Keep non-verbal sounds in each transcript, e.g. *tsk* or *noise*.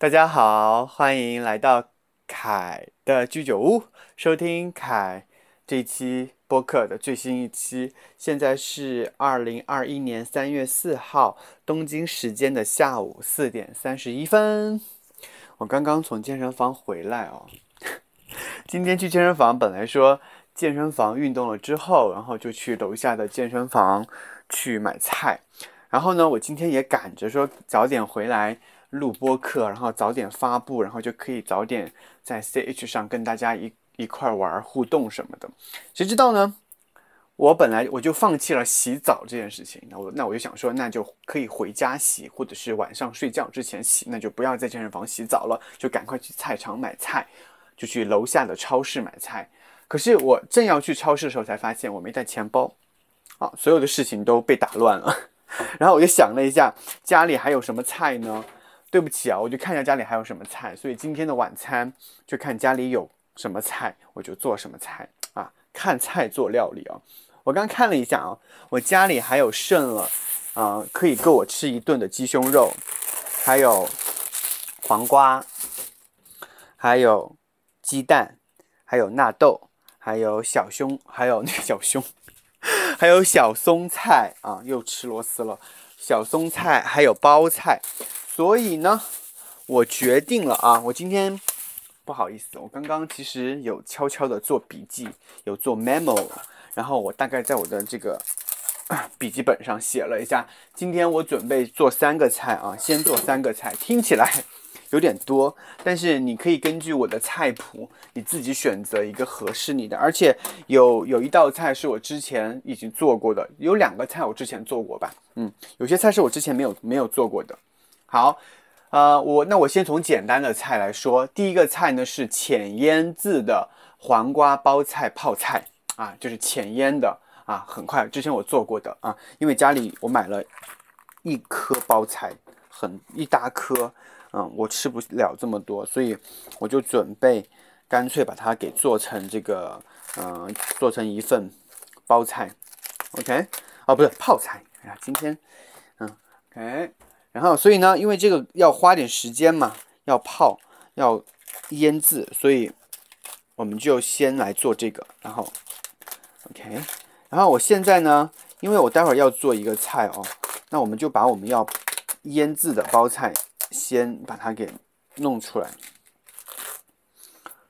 大家好，欢迎来到凯的居酒屋，收听凯这期播客的最新一期。现在是二零二一年三月四号东京时间的下午四点三十一分。我刚刚从健身房回来哦。*laughs* 今天去健身房，本来说健身房运动了之后，然后就去楼下的健身房去买菜。然后呢，我今天也赶着说早点回来录播课，然后早点发布，然后就可以早点在 CH 上跟大家一一块玩互动什么的。谁知道呢？我本来我就放弃了洗澡这件事情，那我那我就想说，那就可以回家洗，或者是晚上睡觉之前洗，那就不要在健身房洗澡了，就赶快去菜场买菜，就去楼下的超市买菜。可是我正要去超市的时候，才发现我没带钱包，啊，所有的事情都被打乱了。*laughs* 然后我就想了一下，家里还有什么菜呢？对不起啊，我就看一下家里还有什么菜。所以今天的晚餐就看家里有什么菜，我就做什么菜啊。看菜做料理啊。我刚看了一下啊，我家里还有剩了啊，可以够我吃一顿的鸡胸肉，还有黄瓜，还有鸡蛋，还有纳豆，还有小胸，还有那个小胸。*laughs* 还有小松菜啊，又吃螺丝了。小松菜还有包菜，所以呢，我决定了啊，我今天不好意思，我刚刚其实有悄悄的做笔记，有做 memo，然后我大概在我的这个 *coughs* 笔记本上写了一下，今天我准备做三个菜啊，先做三个菜，听起来。有点多，但是你可以根据我的菜谱，你自己选择一个合适你的。而且有有一道菜是我之前已经做过的，有两个菜我之前做过吧，嗯，有些菜是我之前没有没有做过的。好，呃，我那我先从简单的菜来说，第一个菜呢是浅腌制的黄瓜包菜泡菜啊，就是浅腌的啊，很快，之前我做过的啊，因为家里我买了一颗包菜，很一大颗。嗯，我吃不了这么多，所以我就准备干脆把它给做成这个，嗯，做成一份包菜，OK？哦，不是泡菜，哎呀，今天，嗯，OK。然后，所以呢，因为这个要花点时间嘛，要泡，要腌制，所以我们就先来做这个，然后，OK。然后我现在呢，因为我待会儿要做一个菜哦，那我们就把我们要腌制的包菜。先把它给弄出来。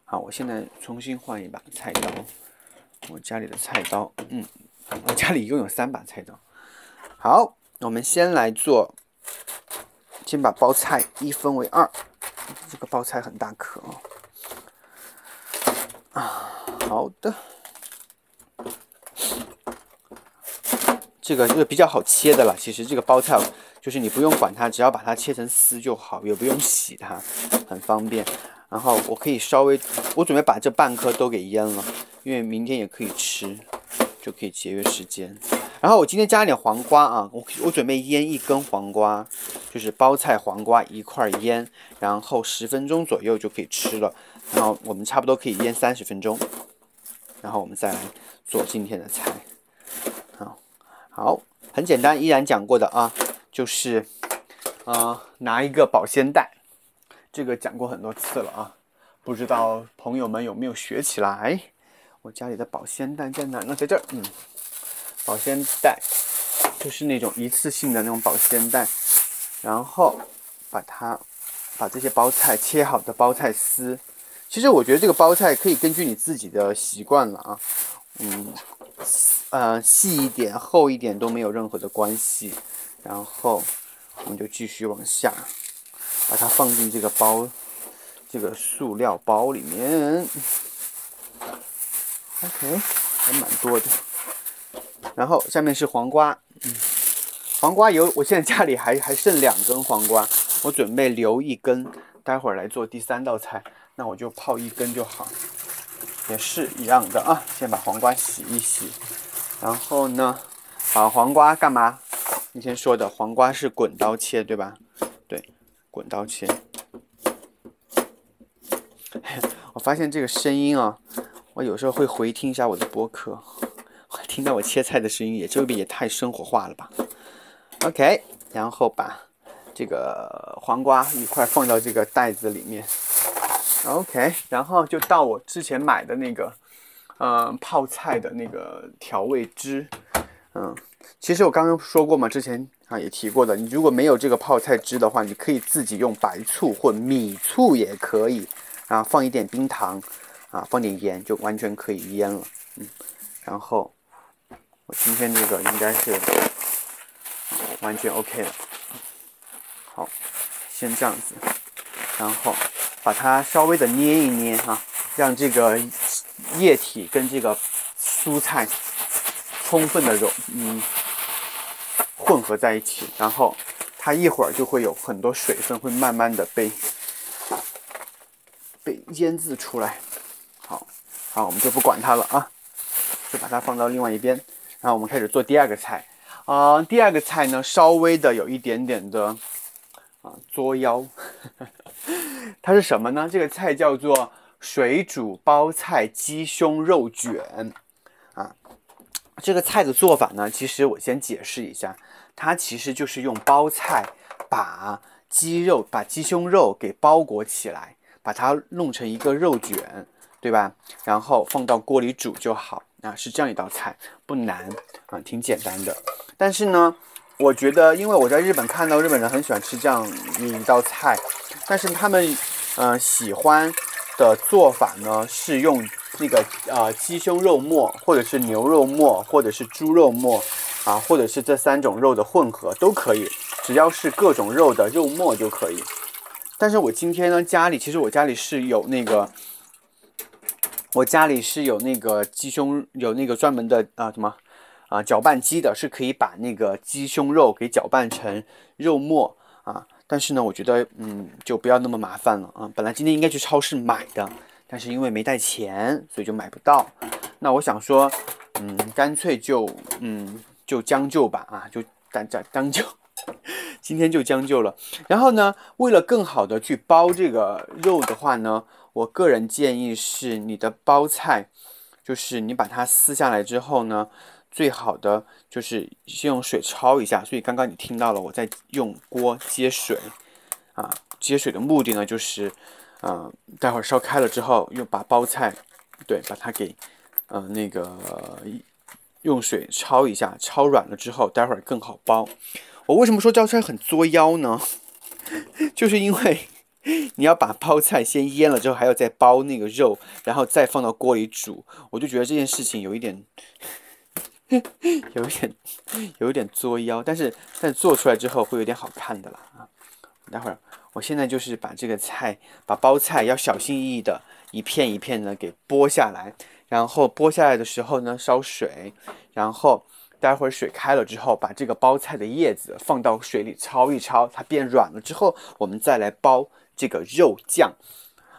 好，我现在重新换一把菜刀。我家里的菜刀，嗯，我家里一共有三把菜刀。好，我们先来做，先把包菜一分为二。这个包菜很大颗哦。啊，好的。这个就是比较好切的了，其实这个包菜。就是你不用管它，只要把它切成丝就好，也不用洗它，很方便。然后我可以稍微，我准备把这半颗都给腌了，因为明天也可以吃，就可以节约时间。然后我今天加一点黄瓜啊，我我准备腌一根黄瓜，就是包菜黄瓜一块腌，然后十分钟左右就可以吃了。然后我们差不多可以腌三十分钟，然后我们再来做今天的菜。好，好，很简单，依然讲过的啊。就是，啊，拿一个保鲜袋，这个讲过很多次了啊，不知道朋友们有没有学起来？我家里的保鲜袋在哪呢？在这儿，嗯，保鲜袋就是那种一次性的那种保鲜袋，然后把它把这些包菜切好的包菜丝，其实我觉得这个包菜可以根据你自己的习惯了啊，嗯，呃，细一点、厚一点都没有任何的关系。然后我们就继续往下，把它放进这个包，这个塑料包里面。OK，还蛮多的。然后下面是黄瓜，嗯，黄瓜油，我现在家里还 *laughs* 还剩两根黄瓜，我准备留一根，待会儿来做第三道菜，那我就泡一根就好，也是一样的啊。先把黄瓜洗一洗，然后呢，把黄瓜干嘛？你先说的黄瓜是滚刀切，对吧？对，滚刀切。*laughs* 我发现这个声音啊，我有时候会回听一下我的播客，听到我切菜的声音，也这边也太生活化了吧？OK，然后把这个黄瓜一块放到这个袋子里面。OK，然后就到我之前买的那个，嗯，泡菜的那个调味汁。嗯，其实我刚刚说过嘛，之前啊也提过的，你如果没有这个泡菜汁的话，你可以自己用白醋或米醋也可以，啊，放一点冰糖，啊，放点盐就完全可以腌了。嗯，然后今天这个应该是完全 OK 了。好，先这样子，然后。把它稍微的捏一捏哈，让这个液体跟这个蔬菜充分的融嗯混合在一起，然后它一会儿就会有很多水分会慢慢的被被腌制出来。好，好，我们就不管它了啊，就把它放到另外一边。然后我们开始做第二个菜啊，第二个菜呢稍微的有一点点的啊作妖。*laughs* 它是什么呢？这个菜叫做水煮包菜鸡胸肉卷啊。这个菜的做法呢，其实我先解释一下，它其实就是用包菜把鸡肉、把鸡胸肉给包裹起来，把它弄成一个肉卷，对吧？然后放到锅里煮就好啊，是这样一道菜，不难啊，挺简单的。但是呢，我觉得，因为我在日本看到日本人很喜欢吃这样一道菜。但是他们，嗯，喜欢的做法呢是用那个呃鸡胸肉末，或者是牛肉末，或者是猪肉末，啊，或者是这三种肉的混合都可以，只要是各种肉的肉末就可以。但是我今天呢，家里其实我家里是有那个，我家里是有那个鸡胸，有那个专门的啊什么啊搅拌机的，是可以把那个鸡胸肉给搅拌成肉末啊。但是呢，我觉得，嗯，就不要那么麻烦了啊。本来今天应该去超市买的，但是因为没带钱，所以就买不到。那我想说，嗯，干脆就，嗯，就将就吧啊，就将将将就，*laughs* 今天就将就了。然后呢，为了更好的去包这个肉的话呢，我个人建议是，你的包菜，就是你把它撕下来之后呢。最好的就是先用水焯一下，所以刚刚你听到了我在用锅接水，啊，接水的目的呢就是，嗯，待会儿烧开了之后，又把包菜，对，把它给，嗯，那个用水焯一下，焯软了之后，待会儿更好包。我为什么说这道菜很作妖呢？*laughs* 就是因为 *laughs* 你要把包菜先腌了之后，还要再包那个肉，然后再放到锅里煮，我就觉得这件事情有一点。*laughs* 有一点有一点作妖，但是但做出来之后会有点好看的了啊！待会儿我现在就是把这个菜，把包菜要小心翼翼的一片一片的给剥下来，然后剥下来的时候呢烧水，然后待会儿水开了之后，把这个包菜的叶子放到水里焯一焯，它变软了之后，我们再来包这个肉酱。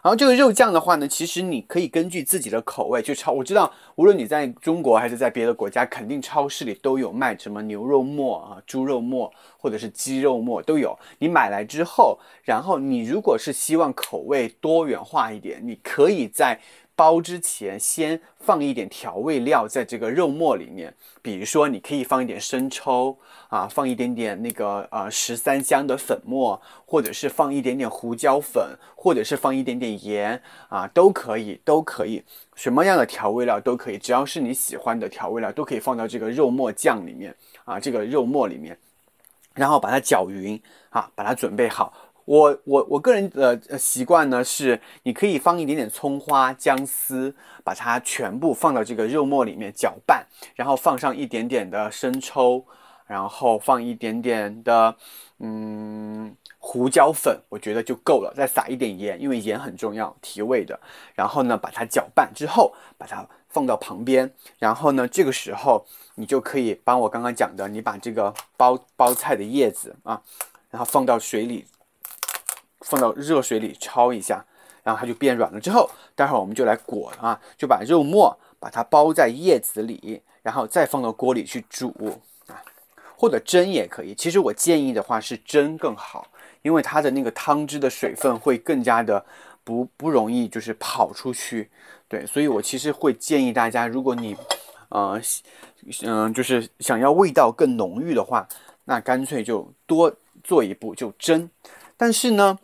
然后这个肉酱的话呢，其实你可以根据自己的口味去超。我知道，无论你在中国还是在别的国家，肯定超市里都有卖什么牛肉末啊、猪肉末或者是鸡肉末都有。你买来之后，然后你如果是希望口味多元化一点，你可以在。包之前先放一点调味料在这个肉末里面，比如说你可以放一点生抽啊，放一点点那个呃十三香的粉末，或者是放一点点胡椒粉，或者是放一点点盐啊，都可以，都可以，什么样的调味料都可以，只要是你喜欢的调味料都可以放到这个肉末酱里面啊，这个肉末里面，然后把它搅匀啊，把它准备好。我我我个人的习惯呢是，你可以放一点点葱花、姜丝，把它全部放到这个肉末里面搅拌，然后放上一点点的生抽，然后放一点点的嗯胡椒粉，我觉得就够了。再撒一点盐，因为盐很重要，提味的。然后呢，把它搅拌之后，把它放到旁边。然后呢，这个时候你就可以帮我刚刚讲的，你把这个包包菜的叶子啊，然后放到水里。放到热水里焯一下，然后它就变软了。之后，待会儿我们就来裹啊，就把肉末把它包在叶子里，然后再放到锅里去煮啊，或者蒸也可以。其实我建议的话是蒸更好，因为它的那个汤汁的水分会更加的不不容易就是跑出去。对，所以我其实会建议大家，如果你呃嗯就是想要味道更浓郁的话，那干脆就多。做一步就蒸。但是呢，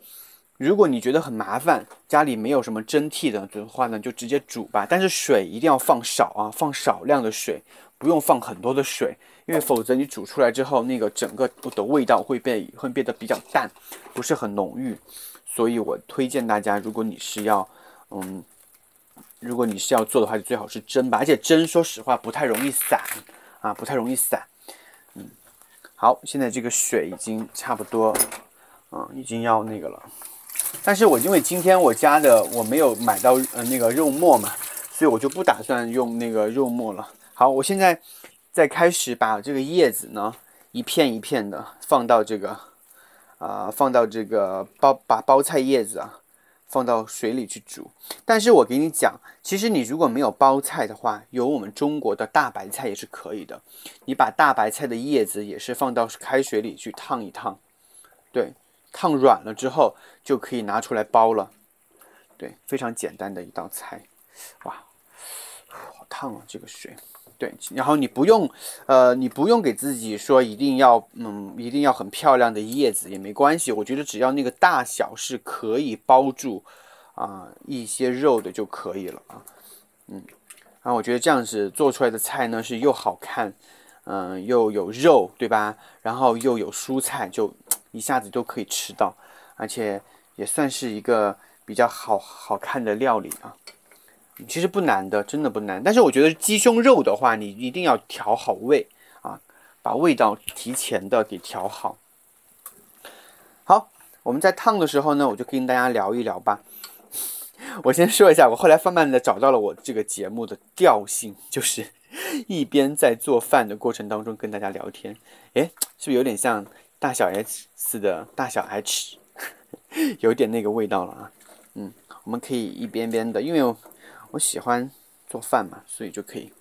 如果你觉得很麻烦，家里没有什么蒸屉的的话呢，就直接煮吧。但是水一定要放少啊，放少量的水，不用放很多的水，因为否则你煮出来之后，那个整个的味道会变会变得比较淡，不是很浓郁。所以我推荐大家，如果你是要，嗯，如果你是要做的话，就最好是蒸吧。而且蒸，说实话不太容易散啊，不太容易散。嗯，好，现在这个水已经差不多。嗯，已经要那个了，但是我因为今天我家的我没有买到呃那个肉末嘛，所以我就不打算用那个肉末了。好，我现在在开始把这个叶子呢一片一片的放到这个啊放到这个包把包菜叶子啊放到水里去煮。但是我给你讲，其实你如果没有包菜的话，有我们中国的大白菜也是可以的。你把大白菜的叶子也是放到开水里去烫一烫，对。烫软了之后就可以拿出来包了，对，非常简单的一道菜，哇，好烫啊这个水，对，然后你不用，呃，你不用给自己说一定要，嗯，一定要很漂亮的叶子也没关系，我觉得只要那个大小是可以包住啊一些肉的就可以了啊，嗯，然后我觉得这样子做出来的菜呢是又好看，嗯，又有肉，对吧？然后又有蔬菜就。一下子都可以吃到，而且也算是一个比较好好看的料理啊。其实不难的，真的不难。但是我觉得鸡胸肉的话，你一定要调好味啊，把味道提前的给调好。好，我们在烫的时候呢，我就跟大家聊一聊吧。*laughs* 我先说一下，我后来慢慢的找到了我这个节目的调性，就是一边在做饭的过程当中跟大家聊天。诶，是不是有点像？大小 S 的大小 H，*laughs* 有点那个味道了啊。嗯，我们可以一边边的，因为我喜欢做饭嘛，所以就可以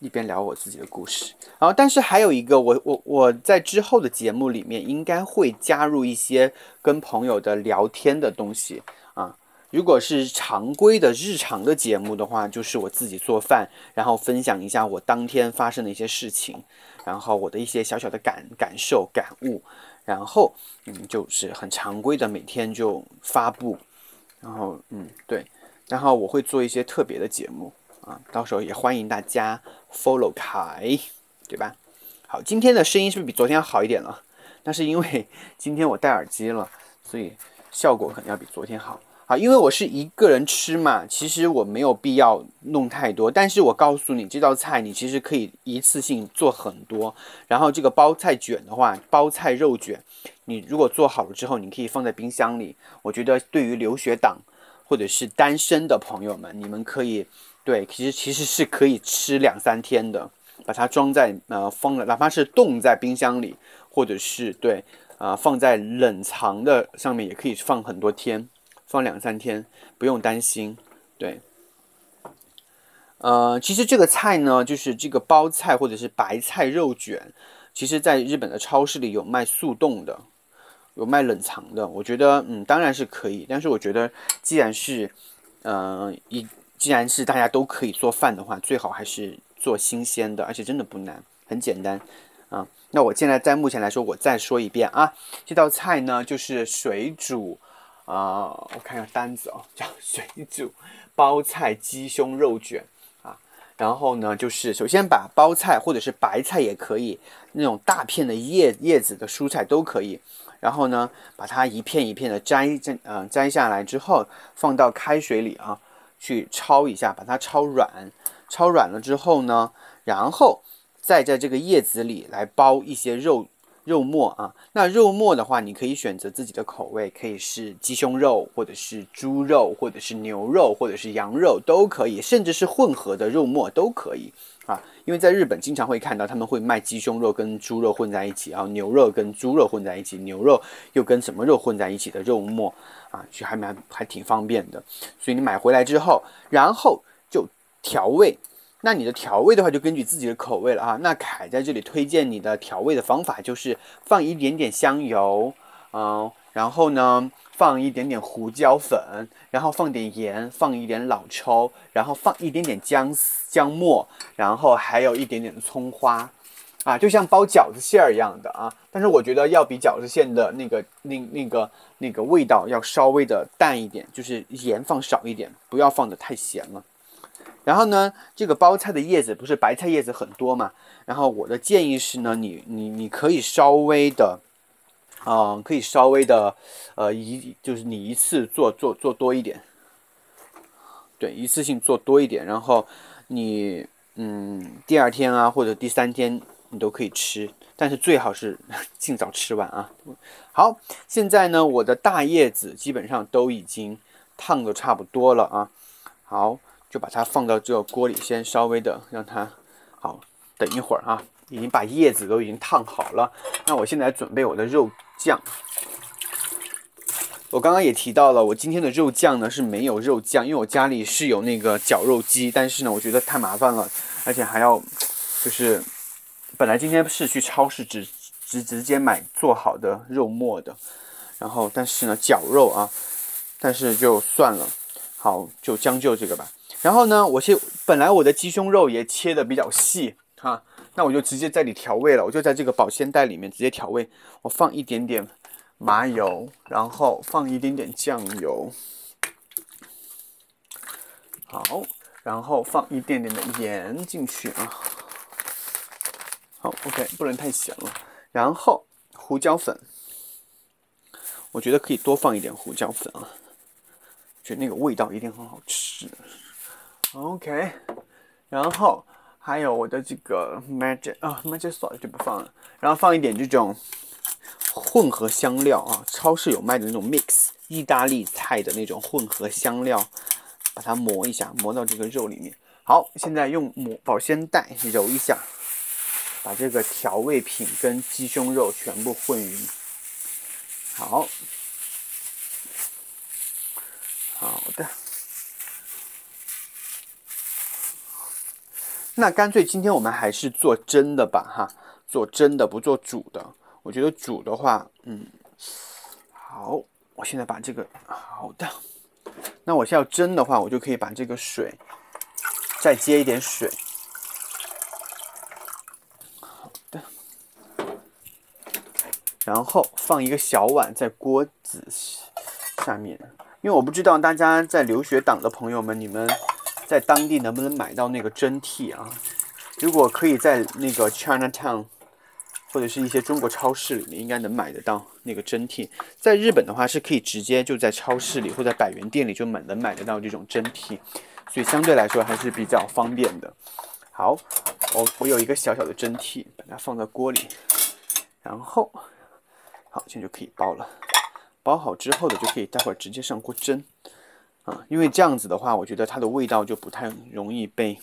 一边聊我自己的故事。然后，但是还有一个，我我我在之后的节目里面应该会加入一些跟朋友的聊天的东西啊。如果是常规的日常的节目的话，就是我自己做饭，然后分享一下我当天发生的一些事情。然后我的一些小小的感感受感悟，然后嗯就是很常规的每天就发布，然后嗯对，然后我会做一些特别的节目啊，到时候也欢迎大家 follow 凯，对吧？好，今天的声音是不是比昨天要好一点了？*laughs* 那是因为今天我戴耳机了，所以效果可能要比昨天好。好，因为我是一个人吃嘛，其实我没有必要弄太多。但是我告诉你，这道菜你其实可以一次性做很多。然后这个包菜卷的话，包菜肉卷，你如果做好了之后，你可以放在冰箱里。我觉得对于留学党或者是单身的朋友们，你们可以对，其实其实是可以吃两三天的，把它装在呃封了，哪怕是冻在冰箱里，或者是对啊放在冷藏的上面，也可以放很多天。放两三天不用担心，对，呃，其实这个菜呢，就是这个包菜或者是白菜肉卷，其实在日本的超市里有卖速冻的，有卖冷藏的。我觉得，嗯，当然是可以，但是我觉得，既然是，呃，一既然是大家都可以做饭的话，最好还是做新鲜的，而且真的不难，很简单啊。那我现在在目前来说，我再说一遍啊，这道菜呢就是水煮。啊，我看一下单子哦，叫水煮包菜鸡胸肉卷啊。然后呢，就是首先把包菜或者是白菜也可以，那种大片的叶叶子的蔬菜都可以。然后呢，把它一片一片的摘摘呃摘下来之后，放到开水里啊，去焯一下，把它焯软。焯软了之后呢，然后再在这个叶子里来包一些肉。肉末啊，那肉末的话，你可以选择自己的口味，可以是鸡胸肉，或者是猪肉，或者是牛肉，或者是羊肉都可以，甚至是混合的肉末都可以啊。因为在日本经常会看到他们会卖鸡胸肉跟猪肉混在一起，然后牛肉跟猪肉混在一起，牛肉又跟什么肉混在一起的肉末啊，就还蛮还挺方便的。所以你买回来之后，然后就调味。那你的调味的话，就根据自己的口味了啊。那凯在这里推荐你的调味的方法，就是放一点点香油，嗯，然后呢，放一点点胡椒粉，然后放点盐，放一点老抽，然后放一点点姜姜末，然后还有一点点葱花，啊，就像包饺子馅儿一样的啊，但是我觉得要比饺子馅的那个那那个那个味道要稍微的淡一点，就是盐放少一点，不要放的太咸了。然后呢，这个包菜的叶子不是白菜叶子很多嘛？然后我的建议是呢，你你你可以稍微的，嗯，可以稍微的，呃，一就是你一次做做做多一点，对，一次性做多一点，然后你嗯，第二天啊或者第三天你都可以吃，但是最好是 *laughs* 尽早吃完啊。好，现在呢，我的大叶子基本上都已经烫的差不多了啊。好。就把它放到这个锅里，先稍微的让它好等一会儿啊，已经把叶子都已经烫好了。那我现在准备我的肉酱。我刚刚也提到了，我今天的肉酱呢是没有肉酱，因为我家里是有那个绞肉机，但是呢，我觉得太麻烦了，而且还要就是本来今天是去超市直直直接买做好的肉末的，然后但是呢绞肉啊，但是就算了，好就将就这个吧。然后呢，我切本来我的鸡胸肉也切的比较细哈，那我就直接在里调味了，我就在这个保鲜袋里面直接调味，我放一点点麻油，然后放一点点酱油，好，然后放一点点的盐进去啊，好，OK，不能太咸了，然后胡椒粉，我觉得可以多放一点胡椒粉啊，觉得那个味道一定很好吃。OK，然后还有我的这个 magic 啊，magic salt 就不放了，然后放一点这种混合香料啊，超市有卖的那种 mix 意大利菜的那种混合香料，把它磨一下，磨到这个肉里面。好，现在用抹保鲜袋揉一下，把这个调味品跟鸡胸肉全部混匀。好，好的。那干脆今天我们还是做蒸的吧，哈，做蒸的不做煮的。我觉得煮的话，嗯，好，我现在把这个好的。那我现在要蒸的话，我就可以把这个水再接一点水，好的。然后放一个小碗在锅子下面，因为我不知道大家在留学党的朋友们，你们。在当地能不能买到那个蒸屉啊？如果可以在那个 Chinatown 或者是一些中国超市里面，应该能买得到那个蒸屉。在日本的话，是可以直接就在超市里或者百元店里就买能买得到这种蒸屉，所以相对来说还是比较方便的。好，我我有一个小小的蒸屉，把它放在锅里，然后好，现在就可以包了。包好之后的就可以待会儿直接上锅蒸。啊，因为这样子的话，我觉得它的味道就不太容易被，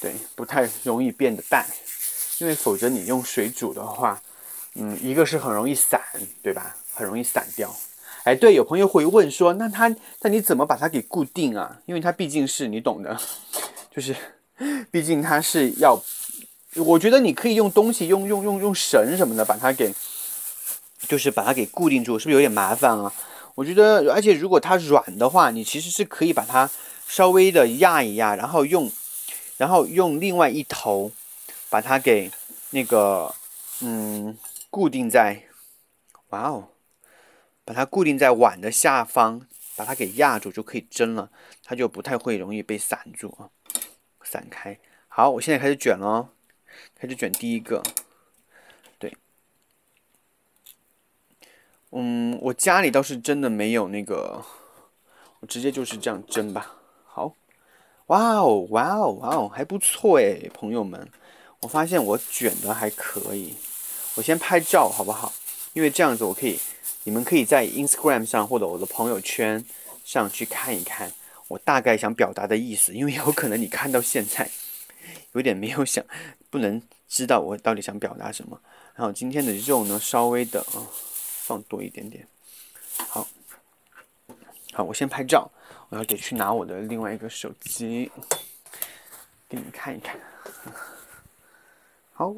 对，不太容易变得淡，因为否则你用水煮的话，嗯，一个是很容易散，对吧？很容易散掉。哎，对，有朋友会问说，那它，那你怎么把它给固定啊？因为它毕竟是你懂的，*laughs* 就是，毕竟它是要，我觉得你可以用东西，用用用用绳什么的把它给，就是把它给固定住，是不是有点麻烦啊？我觉得，而且如果它软的话，你其实是可以把它稍微的压一压，然后用，然后用另外一头把它给那个，嗯，固定在，哇哦，把它固定在碗的下方，把它给压住就可以蒸了，它就不太会容易被散住啊，散开。好，我现在开始卷喽，开始卷第一个。嗯，我家里倒是真的没有那个，我直接就是这样蒸吧。好，哇哦，哇哦，哇哦，还不错诶，朋友们，我发现我卷的还可以。我先拍照好不好？因为这样子我可以，你们可以在 Instagram 上或者我的朋友圈上去看一看我大概想表达的意思。因为有可能你看到现在有点没有想，不能知道我到底想表达什么。然后今天的肉呢，稍微的啊。放多一点点，好，好，我先拍照，我要得去拿我的另外一个手机，给你们看一看。好，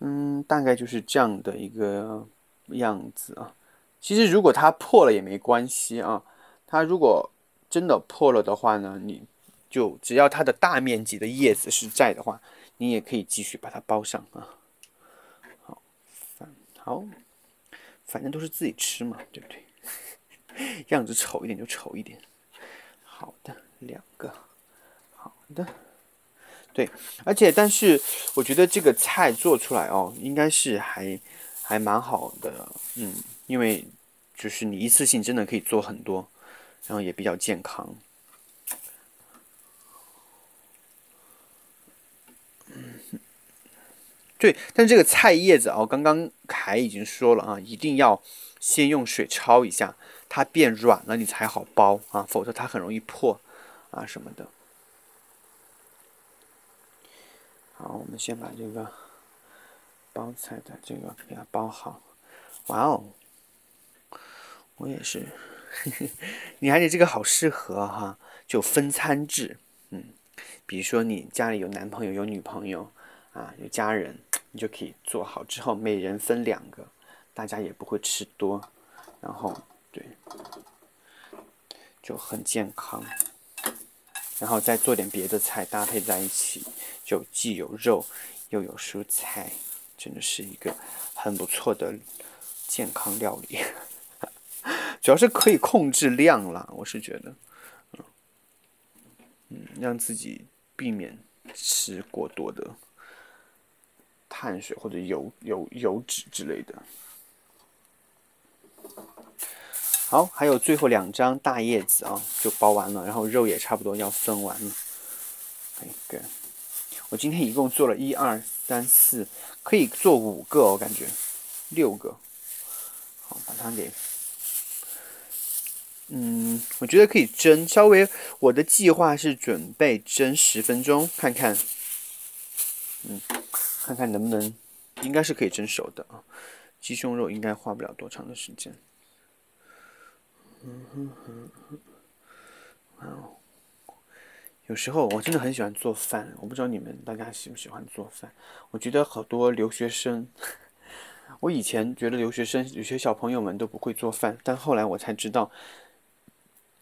嗯，大概就是这样的一个样子啊。其实如果它破了也没关系啊，它如果真的破了的话呢，你就只要它的大面积的叶子是在的话，你也可以继续把它包上啊。好，反，正都是自己吃嘛，对不对？*laughs* 样子丑一点就丑一点。好的，两个，好的，对，而且但是我觉得这个菜做出来哦，应该是还还蛮好的，嗯，因为就是你一次性真的可以做很多，然后也比较健康。对，但这个菜叶子哦，刚刚凯已经说了啊，一定要先用水焯一下，它变软了你才好包啊，否则它很容易破啊什么的。好，我们先把这个包菜的这个给它包好。哇哦，我也是，*laughs* 你看你这个好适合哈，就分餐制，嗯，比如说你家里有男朋友有女朋友啊，有家人。你就可以做好之后，每人分两个，大家也不会吃多，然后对，就很健康。然后再做点别的菜搭配在一起，就既有肉又有蔬菜，真的是一个很不错的健康料理。*laughs* 主要是可以控制量啦，我是觉得，嗯嗯，让自己避免吃过多的。碳水或者油油油脂之类的。好，还有最后两张大叶子啊，就包完了，然后肉也差不多要分完了。一个，我今天一共做了一二三四，可以做五个，我感觉六个。好，把它给，嗯，我觉得可以蒸，稍微我的计划是准备蒸十分钟，看看，嗯。看看能不能，应该是可以蒸熟的啊。鸡胸肉应该花不了多长的时间。嗯哼哼哼，哦，有时候我真的很喜欢做饭，我不知道你们大家喜不喜欢做饭。我觉得好多留学生，我以前觉得留学生有些小朋友们都不会做饭，但后来我才知道，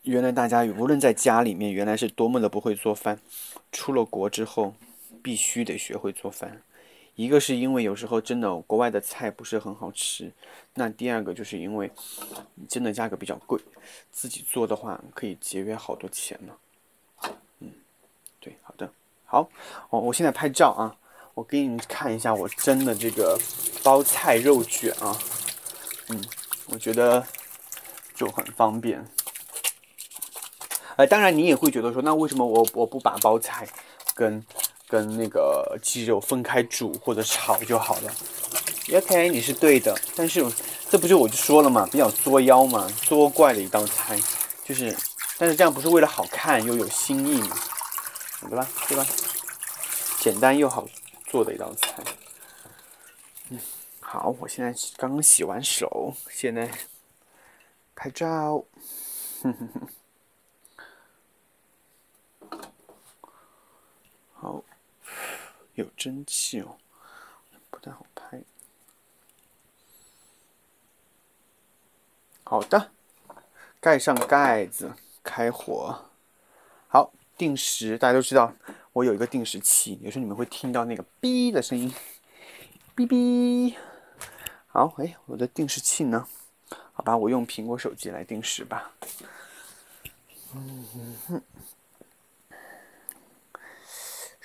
原来大家无论在家里面，原来是多么的不会做饭。出了国之后，必须得学会做饭。一个是因为有时候真的国外的菜不是很好吃，那第二个就是因为真的价格比较贵，自己做的话可以节约好多钱呢。嗯，对，好的，好，哦，我现在拍照啊，我给你们看一下我蒸的这个包菜肉卷啊，嗯，我觉得就很方便。呃，当然你也会觉得说，那为什么我我不把包菜跟跟那个鸡肉分开煮或者炒就好了。OK，你是对的，但是这不就我就说了嘛，比较作妖嘛，作怪的一道菜，就是，但是这样不是为了好看又有新意嘛，对吧？对吧？简单又好做的一道菜。嗯，好，我现在刚刚洗完手，现在拍照。哼哼哼。有蒸汽哦，不太好拍。好的，盖上盖子，开火。好，定时，大家都知道我有一个定时器，有时候你们会听到那个“哔”的声音，“哔哔”。好，哎，我的定时器呢？好吧，我用苹果手机来定时吧。嗯哼。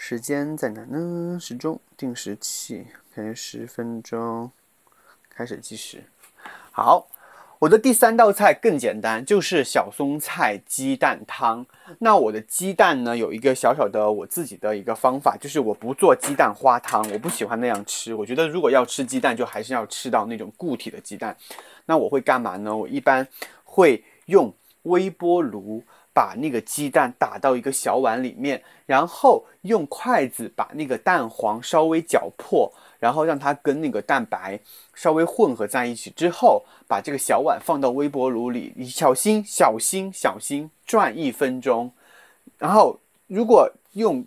时间在哪呢？时钟定时器，开十分钟，开始计时。好，我的第三道菜更简单，就是小松菜鸡蛋汤。那我的鸡蛋呢，有一个小小的我自己的一个方法，就是我不做鸡蛋花汤，我不喜欢那样吃。我觉得如果要吃鸡蛋，就还是要吃到那种固体的鸡蛋。那我会干嘛呢？我一般会用微波炉。把那个鸡蛋打到一个小碗里面，然后用筷子把那个蛋黄稍微搅破，然后让它跟那个蛋白稍微混合在一起之后，把这个小碗放到微波炉里，你小心小心小心转一分钟。然后如果用，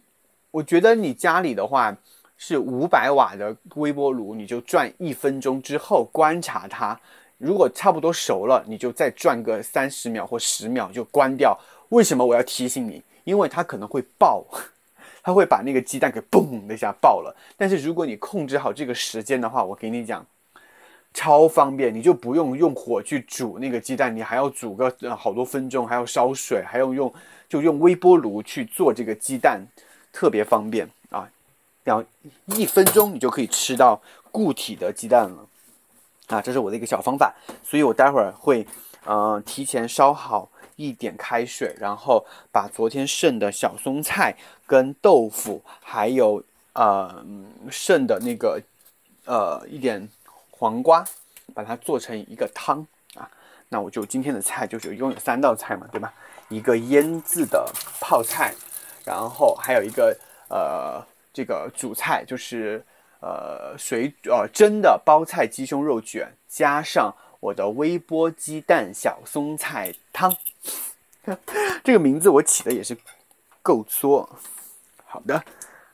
我觉得你家里的话是五百瓦的微波炉，你就转一分钟之后观察它，如果差不多熟了，你就再转个三十秒或十秒就关掉。为什么我要提醒你？因为它可能会爆，*laughs* 它会把那个鸡蛋给嘣的一下爆了。但是如果你控制好这个时间的话，我给你讲，超方便，你就不用用火去煮那个鸡蛋，你还要煮个好多分钟，还要烧水，还要用就用微波炉去做这个鸡蛋，特别方便啊！然后一分钟你就可以吃到固体的鸡蛋了啊！这是我的一个小方法，所以我待会儿会呃提前烧好。一点开水，然后把昨天剩的小松菜跟豆腐，还有呃剩的那个呃一点黄瓜，把它做成一个汤啊。那我就今天的菜就是一共有三道菜嘛，对吧？一个腌制的泡菜，然后还有一个呃这个主菜就是呃水呃蒸的包菜鸡胸肉卷，加上。我的微波鸡蛋小松菜汤，*laughs* 这个名字我起的也是够作。好的，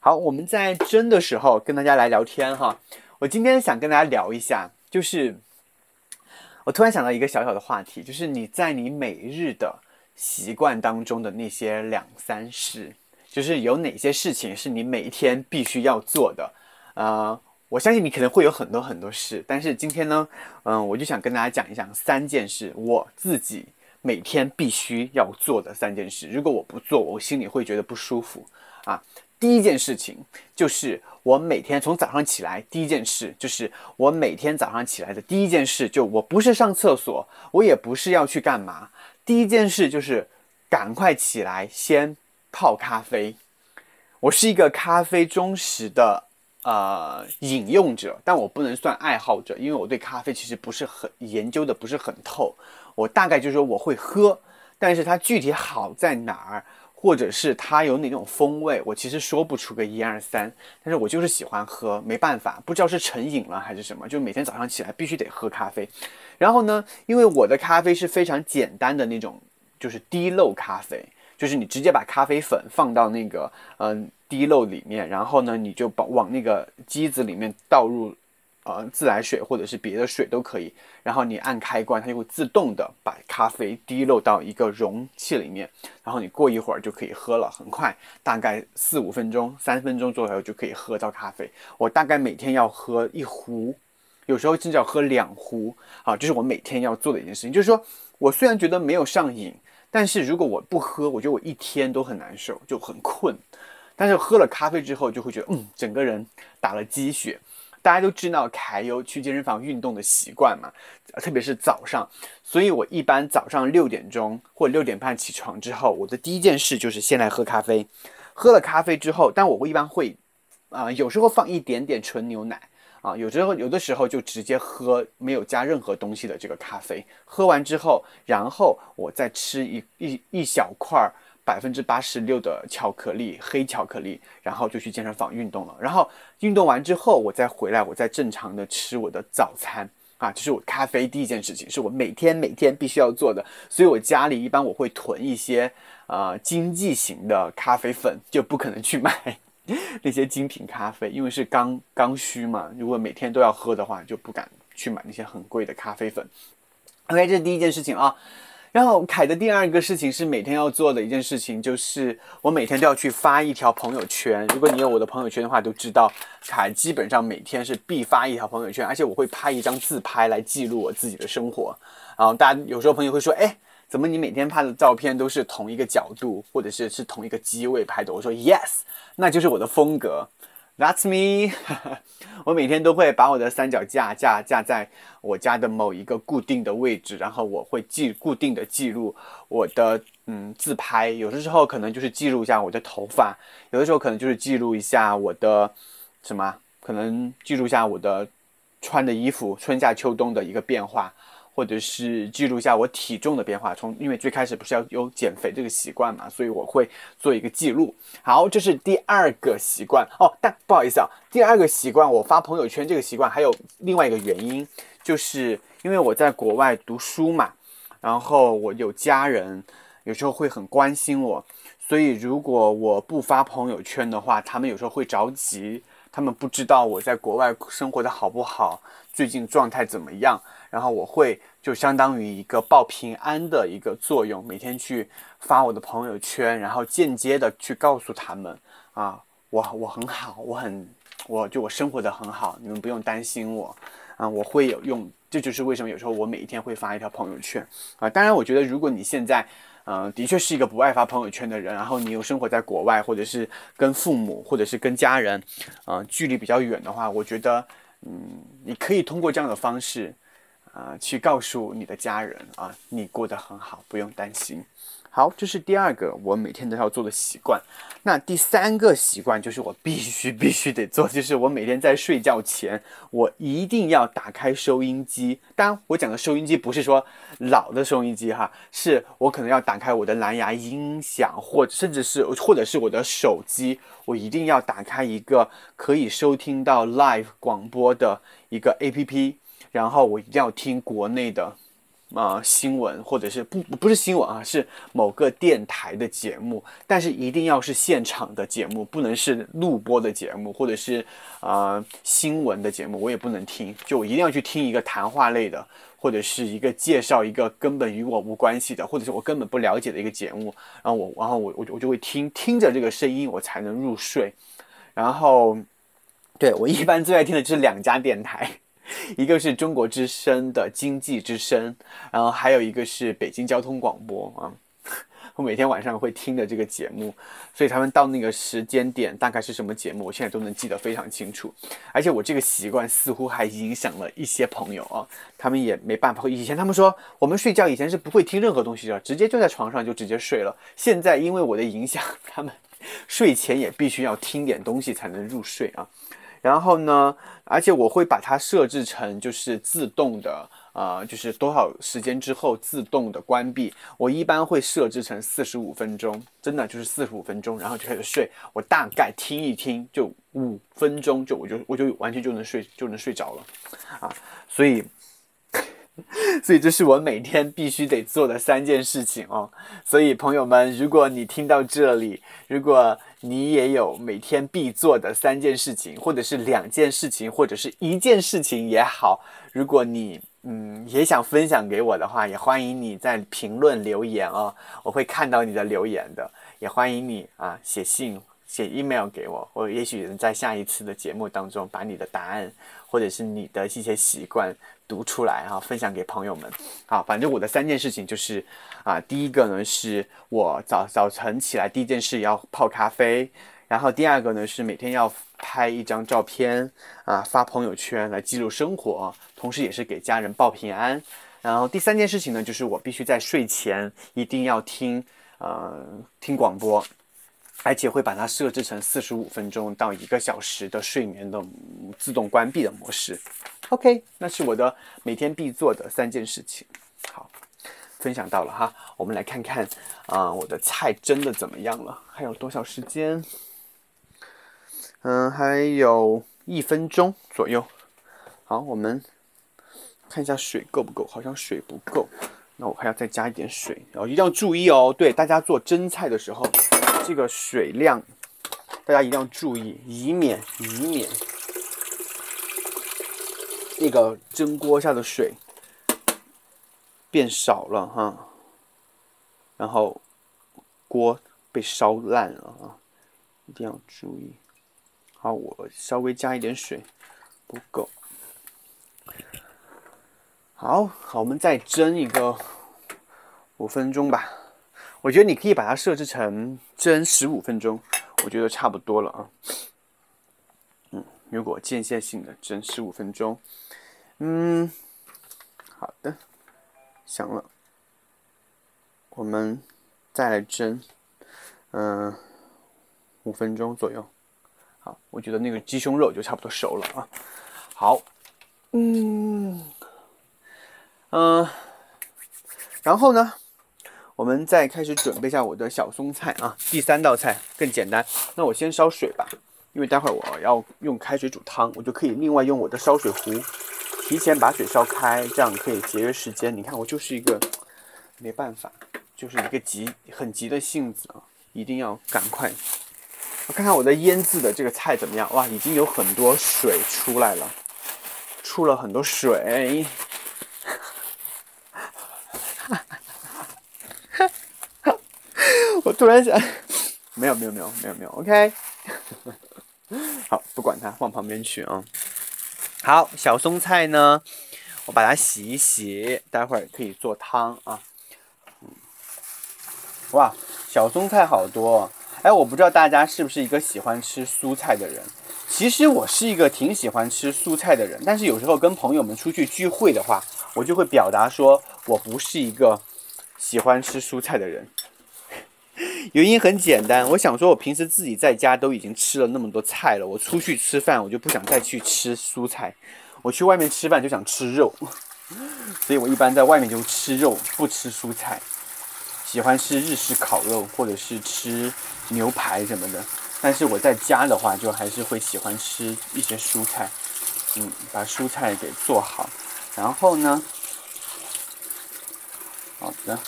好，我们在蒸的时候跟大家来聊天哈。我今天想跟大家聊一下，就是我突然想到一个小小的话题，就是你在你每日的习惯当中的那些两三事，就是有哪些事情是你每一天必须要做的，呃。我相信你可能会有很多很多事，但是今天呢，嗯，我就想跟大家讲一讲三件事，我自己每天必须要做的三件事。如果我不做，我心里会觉得不舒服啊。第一件事情就是我每天从早上起来，第一件事就是我每天早上起来的第一件事，就我不是上厕所，我也不是要去干嘛，第一件事就是赶快起来先泡咖啡。我是一个咖啡忠实的。呃，饮用者，但我不能算爱好者，因为我对咖啡其实不是很研究的，不是很透。我大概就是说我会喝，但是它具体好在哪儿，或者是它有哪种风味，我其实说不出个一二三。但是我就是喜欢喝，没办法，不知道是成瘾了还是什么，就每天早上起来必须得喝咖啡。然后呢，因为我的咖啡是非常简单的那种，就是滴漏咖啡，就是你直接把咖啡粉放到那个，嗯。滴漏里面，然后呢，你就把往那个机子里面倒入，呃，自来水或者是别的水都可以。然后你按开关，它就会自动的把咖啡滴漏到一个容器里面。然后你过一会儿就可以喝了，很快，大概四五分钟、三分钟左右就可以喝到咖啡。我大概每天要喝一壶，有时候甚至要喝两壶。啊，这是我每天要做的一件事情。就是说我虽然觉得没有上瘾，但是如果我不喝，我觉得我一天都很难受，就很困。但是喝了咖啡之后，就会觉得嗯，整个人打了鸡血。大家都知道凯优去健身房运动的习惯嘛，特别是早上。所以我一般早上六点钟或六点半起床之后，我的第一件事就是先来喝咖啡。喝了咖啡之后，但我会一般会啊，有时候放一点点纯牛奶啊，有时候有的时候就直接喝没有加任何东西的这个咖啡。喝完之后，然后我再吃一一一小块儿。百分之八十六的巧克力，黑巧克力，然后就去健身房运动了。然后运动完之后，我再回来，我再正常的吃我的早餐啊，这是我咖啡第一件事情，是我每天每天必须要做的。所以我家里一般我会囤一些呃经济型的咖啡粉，就不可能去买 *laughs* 那些精品咖啡，因为是刚刚需嘛。如果每天都要喝的话，就不敢去买那些很贵的咖啡粉。OK，这是第一件事情啊。然后凯的第二个事情是每天要做的一件事情，就是我每天都要去发一条朋友圈。如果你有我的朋友圈的话，都知道凯基本上每天是必发一条朋友圈，而且我会拍一张自拍来记录我自己的生活。然后大家有时候朋友会说：“哎，怎么你每天拍的照片都是同一个角度，或者是是同一个机位拍的？”我说：“Yes，那就是我的风格。” That's me。*laughs* 我每天都会把我的三脚架架架在我家的某一个固定的位置，然后我会记固定的记录我的嗯自拍。有的时候可能就是记录一下我的头发，有的时候可能就是记录一下我的什么，可能记录一下我的穿的衣服春夏秋冬的一个变化。或者是记录一下我体重的变化，从因为最开始不是要有减肥这个习惯嘛，所以我会做一个记录。好，这是第二个习惯哦。但不好意思啊，第二个习惯我发朋友圈这个习惯还有另外一个原因，就是因为我在国外读书嘛，然后我有家人，有时候会很关心我，所以如果我不发朋友圈的话，他们有时候会着急，他们不知道我在国外生活的好不好，最近状态怎么样。然后我会就相当于一个报平安的一个作用，每天去发我的朋友圈，然后间接的去告诉他们啊，我我很好，我很我就我生活的很好，你们不用担心我啊，我会有用。这就是为什么有时候我每一天会发一条朋友圈啊。当然，我觉得如果你现在嗯的确是一个不爱发朋友圈的人，然后你又生活在国外，或者是跟父母或者是跟家人嗯距离比较远的话，我觉得嗯你可以通过这样的方式啊去告诉你的家人啊你过得很好，不用担心。好，这是第二个我每天都要做的习惯。那第三个习惯就是我必须必须得做，就是我每天在睡觉前，我一定要打开收音机。当然，我讲的收音机不是说老的收音机哈，是我可能要打开我的蓝牙音响，或者甚至是或者是我的手机，我一定要打开一个可以收听到 live 广播的一个 A P P，然后我一定要听国内的。啊，新闻或者是不不是新闻啊，是某个电台的节目，但是一定要是现场的节目，不能是录播的节目，或者是啊新闻的节目，我也不能听，就我一定要去听一个谈话类的，或者是一个介绍一个根本与我无关系的，或者是我根本不了解的一个节目，然后我然后我我我就会听听着这个声音，我才能入睡。然后，对我一般最爱听的就是两家电台。一个是中国之声的经济之声，然后还有一个是北京交通广播啊。*laughs* 我每天晚上会听的这个节目，所以他们到那个时间点大概是什么节目，我现在都能记得非常清楚。而且我这个习惯似乎还影响了一些朋友啊，他们也没办法。以前他们说我们睡觉以前是不会听任何东西的，直接就在床上就直接睡了。现在因为我的影响，他们 *laughs* 睡前也必须要听点东西才能入睡啊。然后呢，而且我会把它设置成就是自动的，呃，就是多少时间之后自动的关闭。我一般会设置成四十五分钟，真的就是四十五分钟，然后就开始睡。我大概听一听，就五分钟，就我就我就完全就能睡就能睡着了，啊，所以。*laughs* 所以这是我每天必须得做的三件事情哦。所以朋友们，如果你听到这里，如果你也有每天必做的三件事情，或者是两件事情，或者是一件事情也好，如果你嗯也想分享给我的话，也欢迎你在评论留言哦，我会看到你的留言的。也欢迎你啊写信、写 email 给我，我也许能在下一次的节目当中把你的答案，或者是你的一些习惯。读出来哈，分享给朋友们。好，反正我的三件事情就是，啊，第一个呢是我早早晨起来第一件事要泡咖啡，然后第二个呢是每天要拍一张照片啊发朋友圈来记录生活，同时也是给家人报平安。然后第三件事情呢就是我必须在睡前一定要听呃听广播。而且会把它设置成四十五分钟到一个小时的睡眠的自动关闭的模式。OK，那是我的每天必做的三件事情。好，分享到了哈，我们来看看啊，我的菜蒸的怎么样了？还有多少时间？嗯，还有一分钟左右。好，我们看一下水够不够？好像水不够，那我还要再加一点水。然后一定要注意哦，对大家做蒸菜的时候。这个水量，大家一定要注意，以免以免那个蒸锅下的水变少了哈，然后锅被烧烂了啊，一定要注意。好，我稍微加一点水，不够。好好，我们再蒸一个五分钟吧。我觉得你可以把它设置成蒸十五分钟，我觉得差不多了啊。嗯，如果间歇性的蒸十五分钟，嗯，好的，想了，我们再来蒸，嗯，五分钟左右。好，我觉得那个鸡胸肉就差不多熟了啊。好，嗯，嗯，然后呢？我们再开始准备一下我的小松菜啊，第三道菜更简单。那我先烧水吧，因为待会儿我要用开水煮汤，我就可以另外用我的烧水壶，提前把水烧开，这样可以节约时间。你看，我就是一个 *tsk* 没办法，就是一个急很急的性子啊，一定要赶快。我看看我的腌制的这个菜怎么样？哇，已经有很多水出来了，出了很多水。*laughs* 我突然想，没有没有没有没有没有，OK，*laughs* 好，不管它，放旁边去啊。好，小松菜呢，我把它洗一洗，待会儿可以做汤啊。哇，小松菜好多！哎，我不知道大家是不是一个喜欢吃蔬菜的人。其实我是一个挺喜欢吃蔬菜的人，但是有时候跟朋友们出去聚会的话，我就会表达说我不是一个喜欢吃蔬菜的人。*laughs* 原因很简单，我想说，我平时自己在家都已经吃了那么多菜了，我出去吃饭我就不想再去吃蔬菜，我去外面吃饭就想吃肉，*laughs* 所以我一般在外面就吃肉，不吃蔬菜。喜欢吃日式烤肉，或者是吃牛排什么的。但是我在家的话，就还是会喜欢吃一些蔬菜。嗯，把蔬菜给做好，然后呢，好的，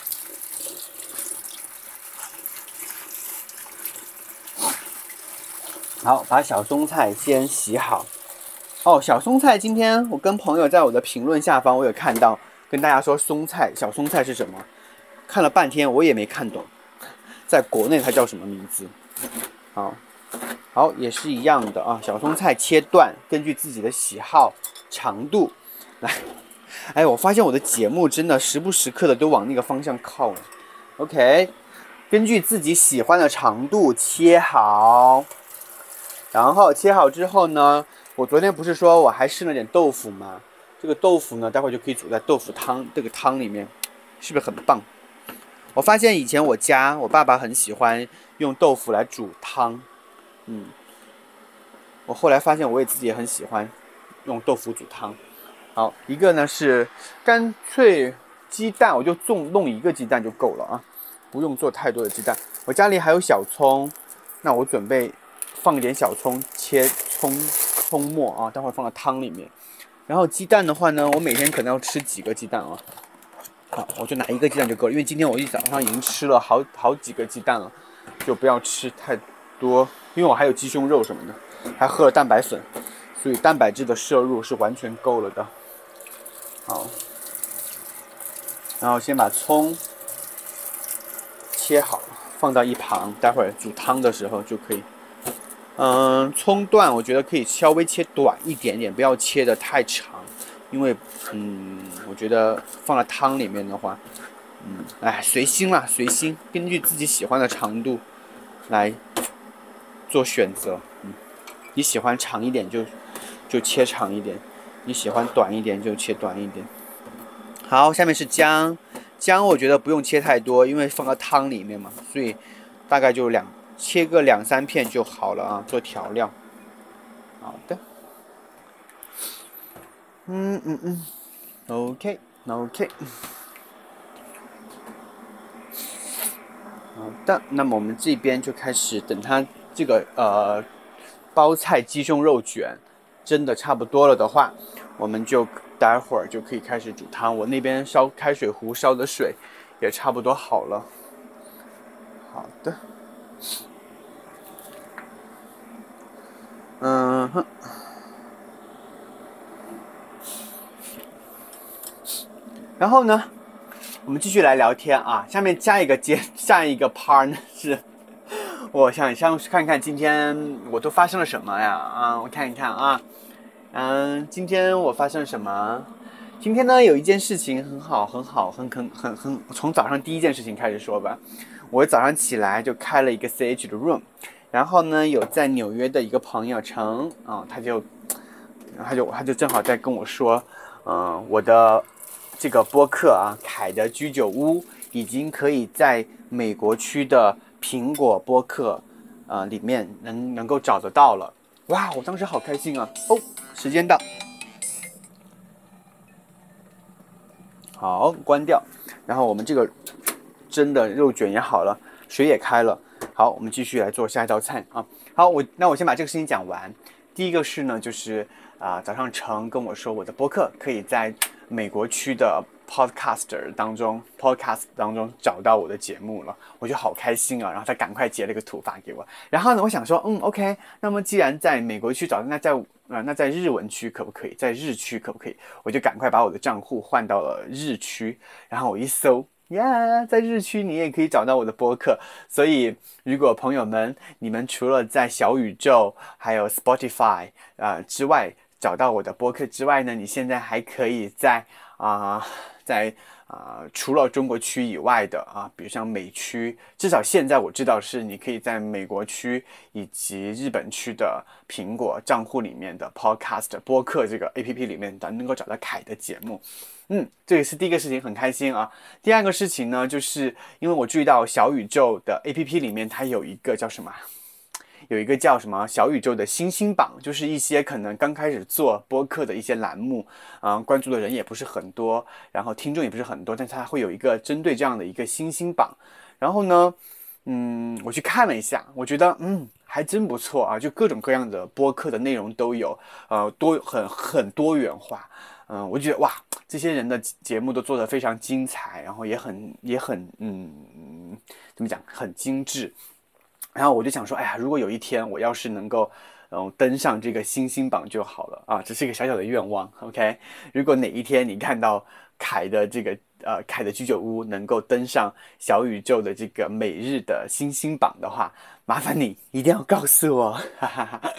好，把小松菜先洗好。哦，小松菜，今天我跟朋友在我的评论下方，我有看到跟大家说松菜，小松菜是什么？看了半天，*laughs* 我也没看懂，在国内它叫什么名字？好，好，也是一样的啊。小松菜切断，根据自己的喜好长度来。哎，我发现我的节目真的时不时刻的都往那个方向靠。OK，根据自己喜欢的长度切好，然后切好之后呢，我昨天不是说我还剩了点豆腐吗？这个豆腐呢，待会儿就可以煮在豆腐汤这个汤里面，是不是很棒？我发现以前我家我爸爸很喜欢用豆腐来煮汤，嗯，我后来发现我也自己也很喜欢用豆腐煮汤。好，一个呢是干脆鸡蛋，我就种弄一个鸡蛋就够了啊，不用做太多的鸡蛋。我家里还有小葱，那我准备放一点小葱，切葱葱末啊，待会儿放到汤里面。然后鸡蛋的话呢，我每天可能要吃几个鸡蛋啊。好，我就拿一个鸡蛋就够了，因为今天我一早上已经吃了好好几个鸡蛋了，就不要吃太多，因为我还有鸡胸肉什么的，还喝了蛋白粉，所以蛋白质的摄入是完全够了的。好，然后先把葱切好，放到一旁，待会儿煮汤的时候就可以。嗯，葱段我觉得可以稍微切短一点点，不要切的太长。因为，嗯，我觉得放在汤里面的话，嗯，哎，随心啦，随心，根据自己喜欢的长度来做选择。嗯，你喜欢长一点就就切长一点，你喜欢短一点就切短一点。好，下面是姜，姜我觉得不用切太多，因为放到汤里面嘛，所以大概就两切个两三片就好了啊，做调料。好的。嗯嗯嗯，OK，OK，好的，那么我们这边就开始等它这个呃包菜鸡胸肉卷蒸的差不多了的话，我们就待会儿就可以开始煮汤。我那边烧开水壶烧的水也差不多好了。好的，嗯哼。然后呢，我们继续来聊天啊。下面加一个接 *laughs* 下一个 part 呢是，*laughs* 我想想看看今天我都发生了什么呀？啊，我看一看啊，嗯，今天我发生了什么？今天呢有一件事情很好，很好，很很很很，从早上第一件事情开始说吧。我早上起来就开了一个 CH 的 room，然后呢有在纽约的一个朋友成啊，他就他就他就正好在跟我说，嗯，我的。这个播客啊，凯的居酒屋已经可以在美国区的苹果播客，呃，里面能能够找得到了。哇，我当时好开心啊！哦，时间到，好，关掉。然后我们这个蒸的肉卷也好了，水也开了。好，我们继续来做下一道菜啊。好，我那我先把这个事情讲完。第一个是呢，就是啊，早上成跟我说，我的播客可以在。美国区的 podcaster 当中，podcast 当中找到我的节目了，我就好开心啊！然后他赶快截了个图发给我。然后呢，我想说，嗯，OK，那么既然在美国区找，那在啊，那在日文区可不可以？在日区可不可以？我就赶快把我的账户换到了日区。然后我一搜，呀，在日区你也可以找到我的播客。所以，如果朋友们你们除了在小宇宙还有 Spotify 啊之外找到我的播客之外呢，你现在还可以在啊在。啊，除了中国区以外的啊，比如像美区，至少现在我知道是你可以在美国区以及日本区的苹果账户里面的 Podcast 播客这个 APP 里面的能够找到凯的节目。嗯，这也是第一个事情，很开心啊。第二个事情呢，就是因为我注意到小宇宙的 APP 里面它有一个叫什么？有一个叫什么小宇宙的星星榜，就是一些可能刚开始做播客的一些栏目，啊，关注的人也不是很多，然后听众也不是很多，但是它会有一个针对这样的一个星星榜。然后呢，嗯，我去看了一下，我觉得嗯还真不错啊，就各种各样的播客的内容都有，呃，多很很多元化，嗯，我觉得哇，这些人的节目都做得非常精彩，然后也很也很嗯，怎么讲，很精致。然后我就想说，哎呀，如果有一天我要是能够，嗯，登上这个星星榜就好了啊，这是一个小小的愿望。OK，如果哪一天你看到凯的这个呃凯的居酒屋能够登上小宇宙的这个每日的星星榜的话，麻烦你一定要告诉我。哈哈哈。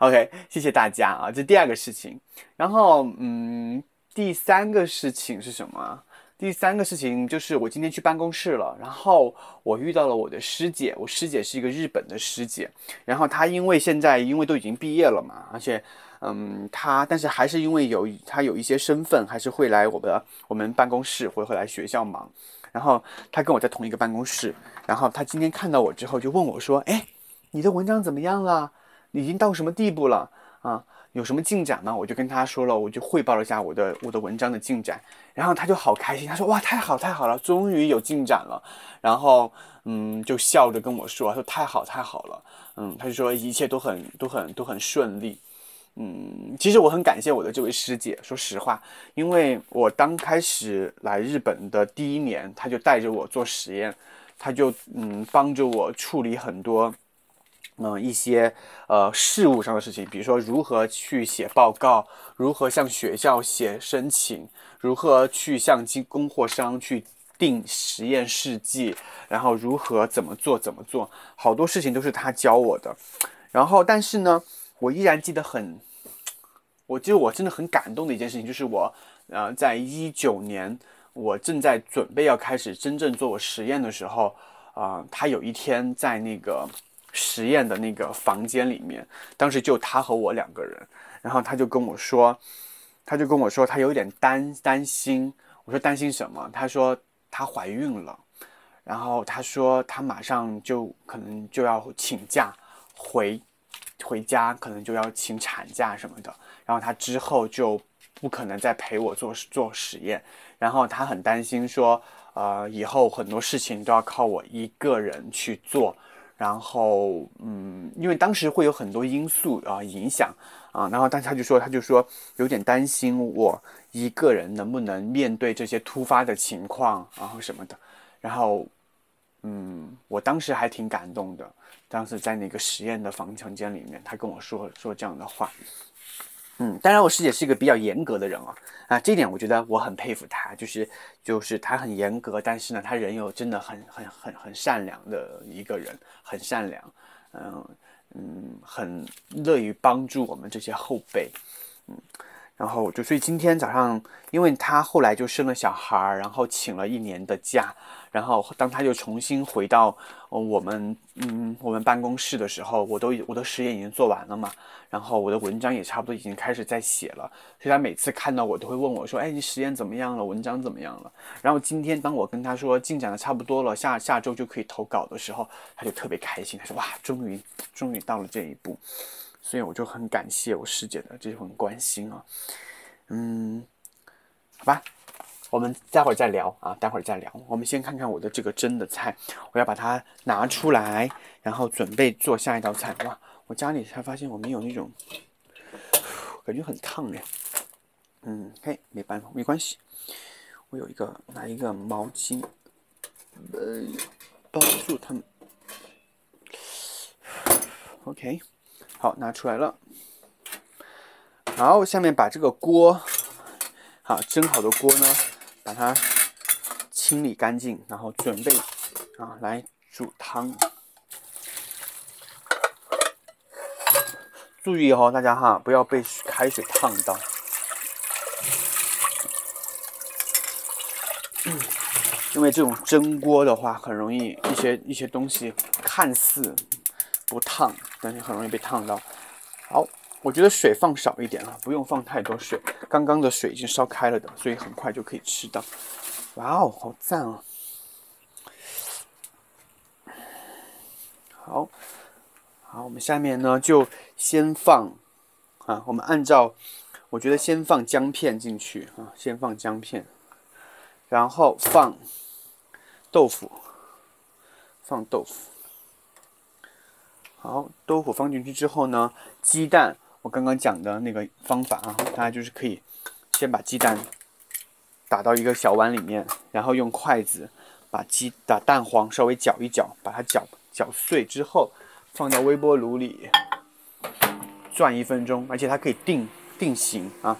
OK，谢谢大家啊，这第二个事情。然后嗯，第三个事情是什么？第三个事情就是我今天去办公室了，然后我遇到了我的师姐，我师姐是一个日本的师姐，然后她因为现在因为都已经毕业了嘛，而且，嗯，她但是还是因为有她有一些身份，还是会来我的我们办公室，会会来学校忙，然后她跟我在同一个办公室，然后他今天看到我之后就问我说，哎，你的文章怎么样了？已经到什么地步了？啊？有什么进展吗？我就跟他说了，我就汇报了一下我的我的文章的进展，然后他就好开心，他说哇太好太好了，终于有进展了，然后嗯就笑着跟我说说太好太好了，嗯他就说一切都很都很都很顺利，嗯其实我很感谢我的这位师姐，说实话，因为我刚开始来日本的第一年，他就带着我做实验，他就嗯帮着我处理很多。嗯，一些呃事务上的事情，比如说如何去写报告，如何向学校写申请，如何去向经供货商去订实验试剂，然后如何怎么做怎么做，好多事情都是他教我的。然后，但是呢，我依然记得很，我记得我真的很感动的一件事情，就是我呃，在一九年，我正在准备要开始真正做我实验的时候，啊，他有一天在那个。实验的那个房间里面，当时就他和我两个人，然后他就跟我说，他就跟我说他有点担担心。我说担心什么？他说她怀孕了，然后他说他马上就可能就要请假回回家，可能就要请产假什么的。然后他之后就不可能再陪我做做实验，然后他很担心说，呃，以后很多事情都要靠我一个人去做。然后，嗯，因为当时会有很多因素啊影响啊，然后但他就说，他就说有点担心我一个人能不能面对这些突发的情况，然后什么的。然后，嗯，我当时还挺感动的，当时在那个实验的房房间里面，他跟我说说这样的话。嗯，当然我师姐是一个比较严格的人啊，啊，这点我觉得我很佩服她，就是就是她很严格，但是呢，她人又真的很很很很善良的一个人，很善良，嗯嗯，很乐于帮助我们这些后辈，嗯。然后就所以今天早上，因为她后来就生了小孩儿，然后请了一年的假，然后当他就重新回到我们嗯我们办公室的时候，我都我的实验已经做完了嘛，然后我的文章也差不多已经开始在写了，所以他每次看到我都会问我说，哎，你实验怎么样了？文章怎么样了？然后今天当我跟他说进展的差不多了，下下周就可以投稿的时候，他就特别开心，他说哇，终于终于到了这一步。所以我就很感谢我师姐的这份关心啊，嗯，好吧，我们待会儿再聊啊，待会儿再聊。我们先看看我的这个蒸的菜，我要把它拿出来，然后准备做下一道菜。哇，我家里才发现我没有那种，感觉很烫哎。嗯，嘿，没办法，没关系，我有一个拿一个毛巾，呃，包住它们。OK。好，拿出来了。好，下面把这个锅，好蒸好的锅呢，把它清理干净，然后准备啊来煮汤。注意哦，大家哈，不要被开水烫到。因为这种蒸锅的话，很容易一些一些东西看似不烫，但是很容易被烫到。好，我觉得水放少一点啊，不用放太多水。刚刚的水已经烧开了的，所以很快就可以吃到。哇哦，好赞啊！好。好，我们下面呢就先放啊，我们按照我觉得先放姜片进去啊，先放姜片，然后放豆腐，放豆腐。好，豆腐放进去之后呢，鸡蛋我刚刚讲的那个方法啊，大家就是可以先把鸡蛋打到一个小碗里面，然后用筷子把鸡打蛋黄稍微搅一搅，把它搅搅碎之后。放到微波炉里转一分钟，而且它可以定定型啊，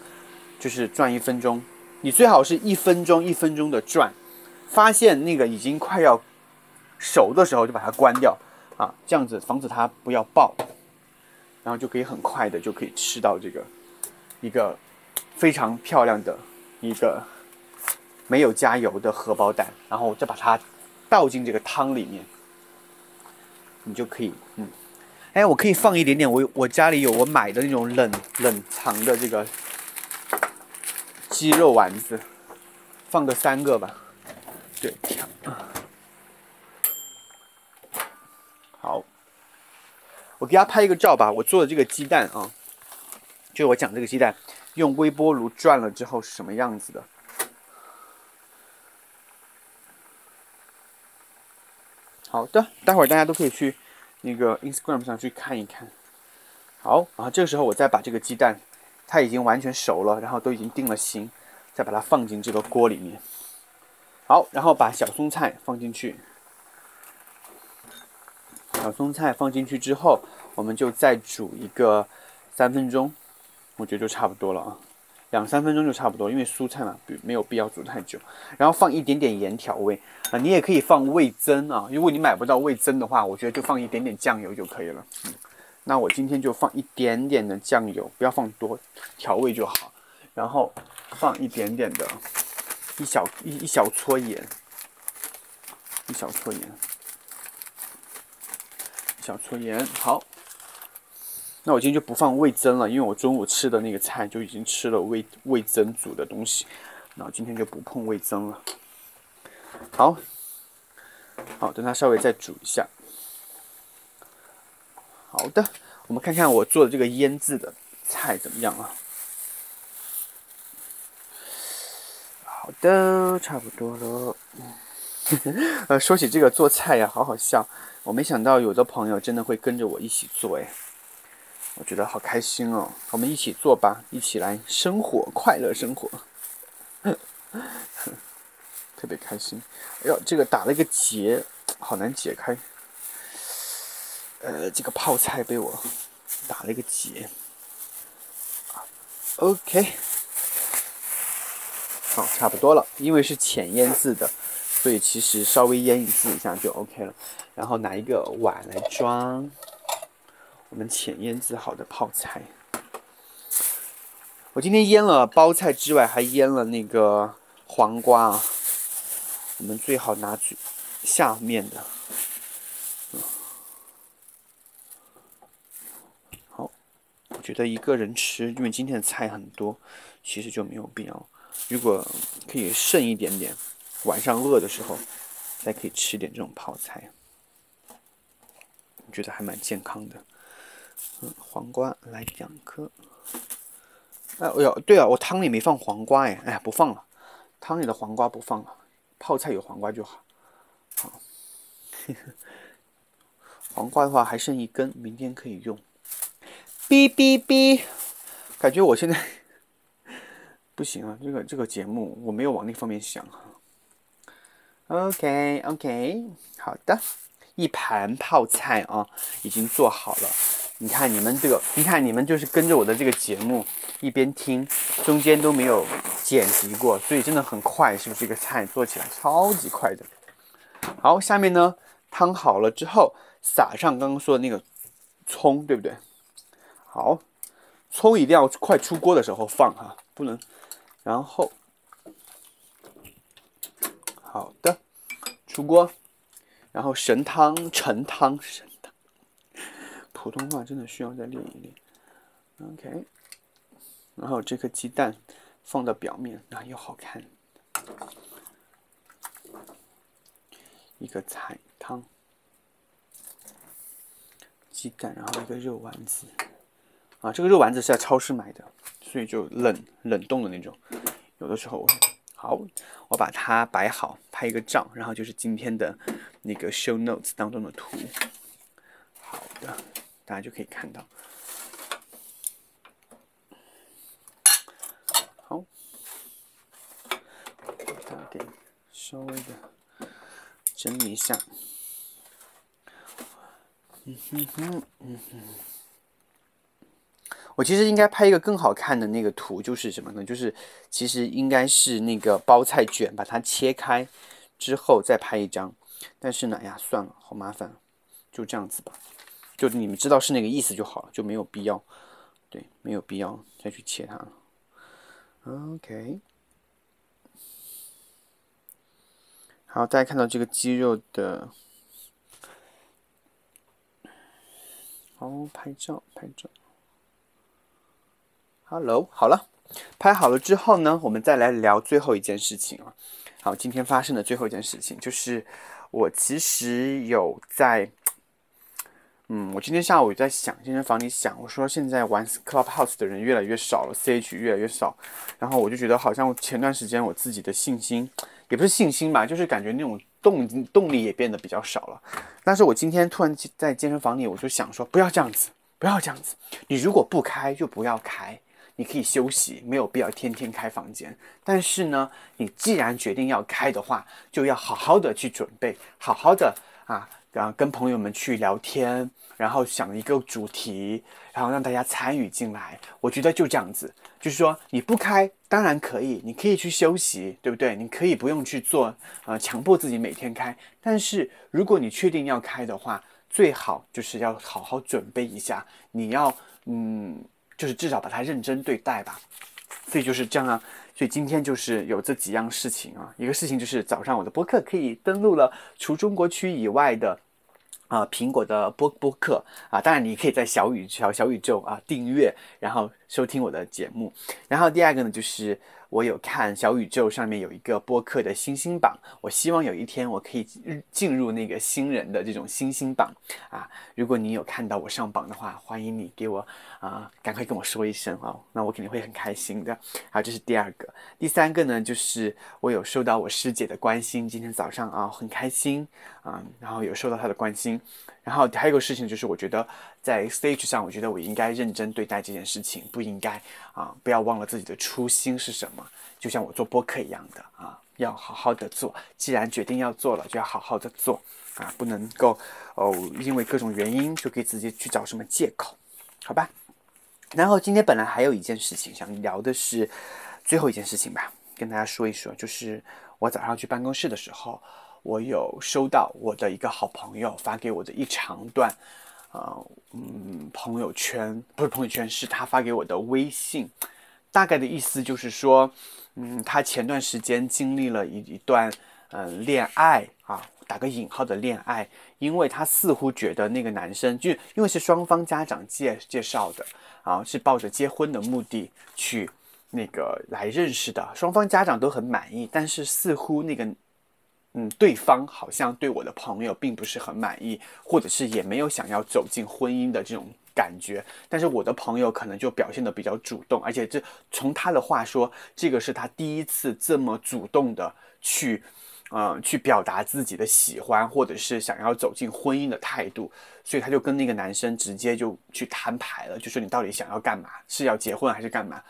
就是转一分钟。你最好是一分钟一分钟的转，发现那个已经快要熟的时候就把它关掉啊，这样子防止它不要爆，然后就可以很快的就可以吃到这个一个非常漂亮的一个没有加油的荷包蛋，然后再把它倒进这个汤里面。你就可以，嗯，哎，我可以放一点点，我我家里有我买的那种冷冷藏的这个鸡肉丸子，放个三个吧，对，好，我给大家拍一个照吧，我做的这个鸡蛋啊，就我讲这个鸡蛋用微波炉转了之后是什么样子的。好的，待会儿大家都可以去那个 Instagram 上去看一看。好，然后这个时候我再把这个鸡蛋，它已经完全熟了，然后都已经定了型，再把它放进这个锅里面。好，然后把小松菜放进去。小松菜放进去之后，我们就再煮一个三分钟，我觉得就差不多了啊。两三分钟就差不多，因为蔬菜嘛，没有必要煮太久。然后放一点点盐调味啊，你也可以放味增啊。如果你买不到味增的话，我觉得就放一点点酱油就可以了。嗯，那我今天就放一点点的酱油，不要放多，调味就好。然后放一点点的，一小一一小撮盐，一小撮盐，小撮盐，好。那我今天就不放味增了，因为我中午吃的那个菜就已经吃了味味增煮的东西，那我今天就不碰味增了。好，好，等它稍微再煮一下。好的，我们看看我做的这个腌制的菜怎么样啊？好的，差不多了。*laughs* 呃，说起这个做菜呀，好好笑，我没想到有的朋友真的会跟着我一起做，哎。我觉得好开心哦，我们一起做吧，一起来生活，快乐生活，*laughs* 特别开心。哎呦，这个打了一个结，好难解开。呃，这个泡菜被我打了一个结。OK，好，差不多了，因为是浅腌制的，所以其实稍微腌制一下就 OK 了。然后拿一个碗来装。我们浅腌制好的泡菜，我今天腌了包菜之外，还腌了那个黄瓜啊。我们最好拿最下面的，好。我觉得一个人吃，因为今天的菜很多，其实就没有必要。如果可以剩一点点，晚上饿的时候再可以吃点这种泡菜，我觉得还蛮健康的。嗯，黄瓜来两颗。哎，哎呦，对啊，我汤里没放黄瓜哎，哎，不放了，汤里的黄瓜不放了，泡菜有黄瓜就好。好，*laughs* 黄瓜的话还剩一根，明天可以用。哔哔哔，感觉我现在 *laughs* 不行啊，这个这个节目我没有往那方面想。OK OK，好的，一盘泡菜啊，已经做好了。你看你们这个，你看你们就是跟着我的这个节目一边听，中间都没有剪辑过，所以真的很快，是不是？这个菜做起来超级快的。好，下面呢，汤好了之后，撒上刚刚说的那个葱，对不对？好，葱一定要快出锅的时候放哈，不能。然后，好的，出锅，然后神汤、陈汤、神汤，普通话真的需要再练一练。OK，然后这颗鸡蛋放到表面，那又好看。一个菜汤，鸡蛋，然后一个肉丸子，啊，这个肉丸子是在超市买的，所以就冷冷冻的那种。有的时候，好，我把它摆好，拍一个照，然后就是今天的那个 show notes 当中的图。好的，大家就可以看到。好，大家给稍微的。整理一下，嗯哼哼，嗯哼。我其实应该拍一个更好看的那个图，就是什么呢？就是其实应该是那个包菜卷，把它切开之后再拍一张。但是呢，呀，算了，好麻烦，就这样子吧。就你们知道是那个意思就好了，就没有必要，对，没有必要再去切它了。OK。好，大家看到这个鸡肉的，好拍照，拍照。Hello，好了，拍好了之后呢，我们再来聊最后一件事情啊。好，今天发生的最后一件事情就是，我其实有在。嗯，我今天下午在想健身房里想，我说现在玩 Clubhouse 的人越来越少了，CH 越来越少，然后我就觉得好像前段时间我自己的信心，也不是信心吧，就是感觉那种动动力也变得比较少了。但是我今天突然在健身房里，我就想说不要这样子，不要这样子，你如果不开就不要开，你可以休息，没有必要天天开房间。但是呢，你既然决定要开的话，就要好好的去准备，好好的啊。然后跟朋友们去聊天，然后想一个主题，然后让大家参与进来。我觉得就这样子，就是说你不开当然可以，你可以去休息，对不对？你可以不用去做，呃，强迫自己每天开。但是如果你确定要开的话，最好就是要好好准备一下，你要嗯，就是至少把它认真对待吧。所以就是这样啊。所以今天就是有这几样事情啊，一个事情就是早上我的播客可以登录了除中国区以外的啊苹果的播播客啊，当然你可以在小宇小小宇宙啊订阅，然后收听我的节目。然后第二个呢就是。我有看小宇宙上面有一个播客的星星榜，我希望有一天我可以进入那个新人的这种星星榜啊！如果你有看到我上榜的话，欢迎你给我啊，赶快跟我说一声哦，那我肯定会很开心的。好，这是第二个，第三个呢，就是我有受到我师姐的关心，今天早上啊很开心啊，然后有受到她的关心。然后还有一个事情就是，我觉得在 stage 上，我觉得我应该认真对待这件事情，不应该啊，不要忘了自己的初心是什么。就像我做播客一样的啊，要好好的做。既然决定要做了，就要好好的做啊，不能够哦，因为各种原因就给自己去找什么借口，好吧？然后今天本来还有一件事情想聊的是最后一件事情吧，跟大家说一说，就是我早上去办公室的时候。我有收到我的一个好朋友发给我的一长段，呃，嗯，朋友圈不是朋友圈，是他发给我的微信，大概的意思就是说，嗯，他前段时间经历了一一段，嗯，恋爱啊，打个引号的恋爱，因为他似乎觉得那个男生就因为是双方家长介介绍的啊，是抱着结婚的目的去那个来认识的，双方家长都很满意，但是似乎那个。嗯，对方好像对我的朋友并不是很满意，或者是也没有想要走进婚姻的这种感觉。但是我的朋友可能就表现的比较主动，而且这从他的话说，这个是他第一次这么主动的去，嗯，去表达自己的喜欢，或者是想要走进婚姻的态度。所以他就跟那个男生直接就去摊牌了，就说你到底想要干嘛？是要结婚还是干嘛？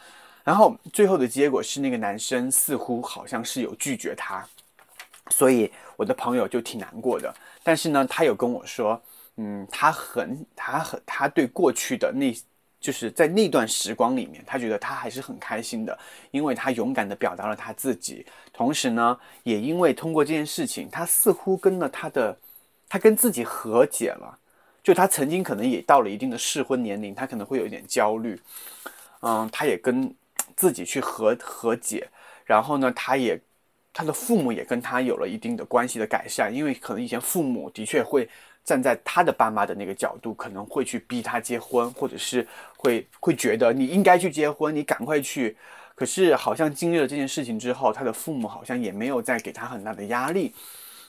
然后最后的结果是那个男生似乎好像是有拒绝他。所以我的朋友就挺难过的，但是呢，他有跟我说，嗯，他很，他很，他对过去的那，就是在那段时光里面，他觉得他还是很开心的，因为他勇敢的表达了他自己，同时呢，也因为通过这件事情，他似乎跟了他的，他跟自己和解了。就他曾经可能也到了一定的适婚年龄，他可能会有一点焦虑，嗯，他也跟自己去和和解，然后呢，他也他的父母也跟他有了一定的关系的改善，因为可能以前父母的确会站在他的爸妈的那个角度，可能会去逼他结婚，或者是会会觉得你应该去结婚，你赶快去。可是好像经历了这件事情之后，他的父母好像也没有再给他很大的压力，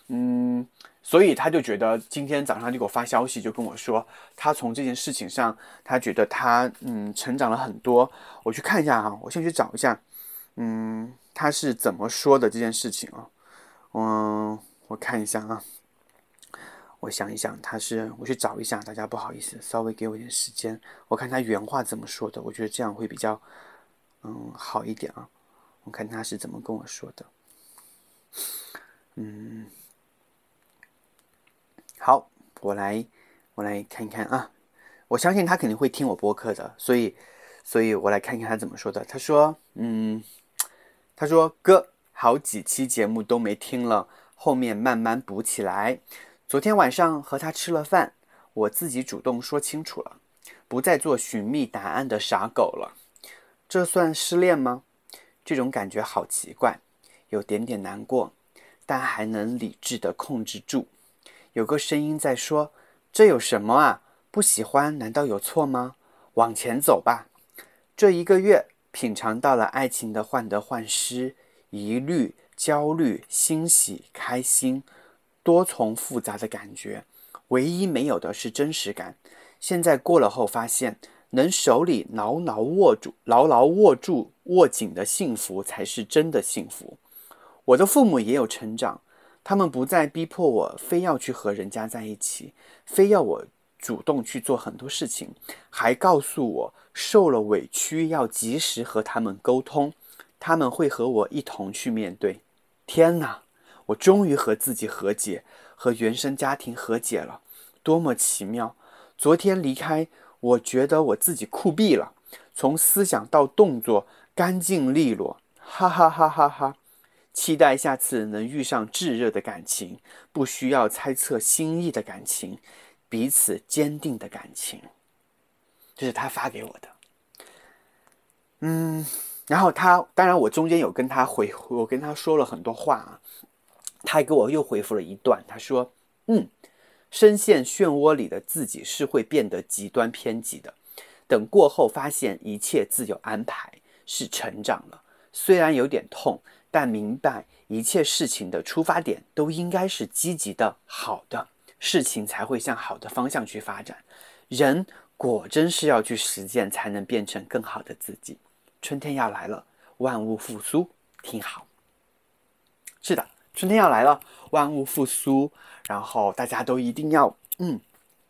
嗯。所以他就觉得今天早上就给我发消息，就跟我说，他从这件事情上，他觉得他嗯成长了很多。我去看一下哈，我先去找一下，嗯，他是怎么说的这件事情啊？嗯，我看一下啊，我想一想，他是我去找一下，大家不好意思，稍微给我点时间，我看他原话怎么说的，我觉得这样会比较嗯好一点啊。我看他是怎么跟我说的，嗯。好，我来，我来看看啊。我相信他肯定会听我播客的，所以，所以我来看看他怎么说的。他说：“嗯，他说哥，好几期节目都没听了，后面慢慢补起来。昨天晚上和他吃了饭，我自己主动说清楚了，不再做寻觅答案的傻狗了。这算失恋吗？这种感觉好奇怪，有点点难过，但还能理智的控制住。”有个声音在说：“这有什么啊？不喜欢难道有错吗？往前走吧。”这一个月品尝到了爱情的患得患失、疑虑、焦虑、欣喜、开心，多重复杂的感觉。唯一没有的是真实感。现在过了后发现，能手里牢牢握住、牢牢握住、握紧的幸福才是真的幸福。我的父母也有成长。他们不再逼迫我非要去和人家在一起，非要我主动去做很多事情，还告诉我受了委屈要及时和他们沟通，他们会和我一同去面对。天哪，我终于和自己和解，和原生家庭和解了，多么奇妙！昨天离开，我觉得我自己酷毙了，从思想到动作干净利落，哈哈哈哈哈。期待下次能遇上炙热的感情，不需要猜测心意的感情，彼此坚定的感情。这是他发给我的。嗯，然后他当然我中间有跟他回，我跟他说了很多话啊，他还给我又回复了一段，他说：“嗯，深陷漩涡里的自己是会变得极端偏激的，等过后发现一切自有安排，是成长了，虽然有点痛。”但明白一切事情的出发点都应该是积极的、好的，事情才会向好的方向去发展。人果真是要去实践，才能变成更好的自己。春天要来了，万物复苏，听好。是的，春天要来了，万物复苏，然后大家都一定要嗯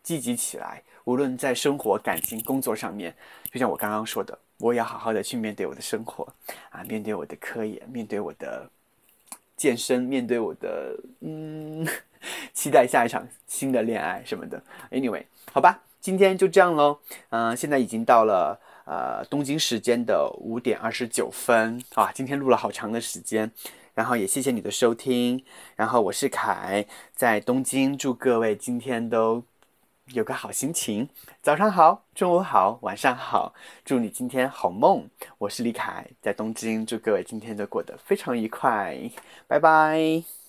积极起来。无论在生活、感情、工作上面，就像我刚刚说的。我也要好好的去面对我的生活，啊，面对我的科研，面对我的健身，面对我的嗯，期待下一场新的恋爱什么的。Anyway，好吧，今天就这样喽。嗯，现在已经到了呃东京时间的五点二十九分啊，今天录了好长的时间，然后也谢谢你的收听，然后我是凯，在东京，祝各位今天都。有个好心情，早上好，中午好，晚上好，祝你今天好梦。我是李凯，在东京，祝各位今天都过得非常愉快，拜拜。